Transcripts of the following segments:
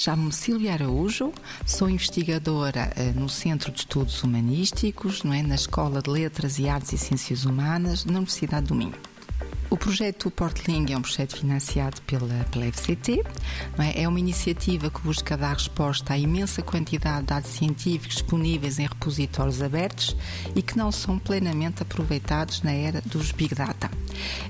Chamo-me Silvia Araújo, sou investigadora uh, no Centro de Estudos Humanísticos, não é, na Escola de Letras e Artes e Ciências Humanas, na Universidade do Minho. O projeto Portling é um projeto financiado pela, pela FCT. É? é? uma iniciativa que busca dar resposta à imensa quantidade de dados científicos disponíveis em repositórios abertos e que não são plenamente aproveitados na era dos Big Data.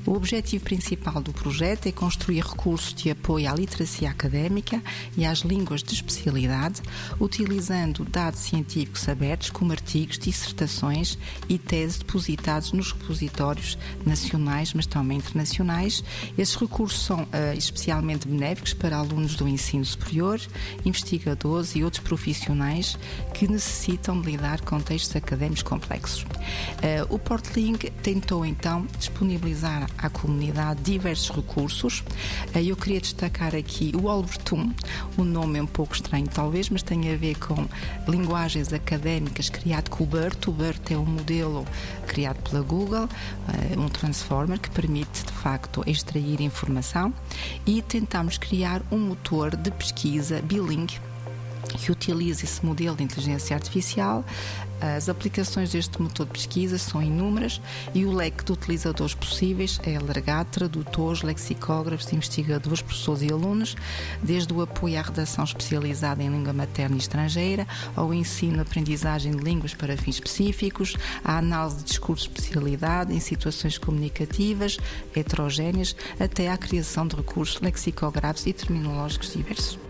O objetivo principal do projeto é construir recursos de apoio à literacia académica e às línguas de especialidade, utilizando dados científicos abertos como artigos, dissertações e teses depositados nos repositórios nacionais, mas também internacionais. Esses recursos são uh, especialmente benéficos para alunos do ensino superior, investigadores e outros profissionais que necessitam de lidar com textos académicos complexos. Uh, o Portling tentou então disponibilizar à comunidade diversos recursos. Uh, eu queria destacar aqui o Albertum, o nome é um pouco estranho talvez, mas tem a ver com linguagens académicas criado com o BERT. O BERT é um modelo criado pela Google, um transformer que permite, de facto, extrair informação e tentamos criar um motor de pesquisa bilingue que utiliza esse modelo de inteligência artificial. As aplicações deste motor de pesquisa são inúmeras e o leque de utilizadores possíveis é alargado, tradutores, lexicógrafos, investigadores, professores e alunos, desde o apoio à redação especializada em língua materna e estrangeira, ao ensino aprendizagem de línguas para fins específicos, à análise de discurso de especialidade em situações comunicativas heterogéneas, até à criação de recursos lexicográficos e terminológicos diversos.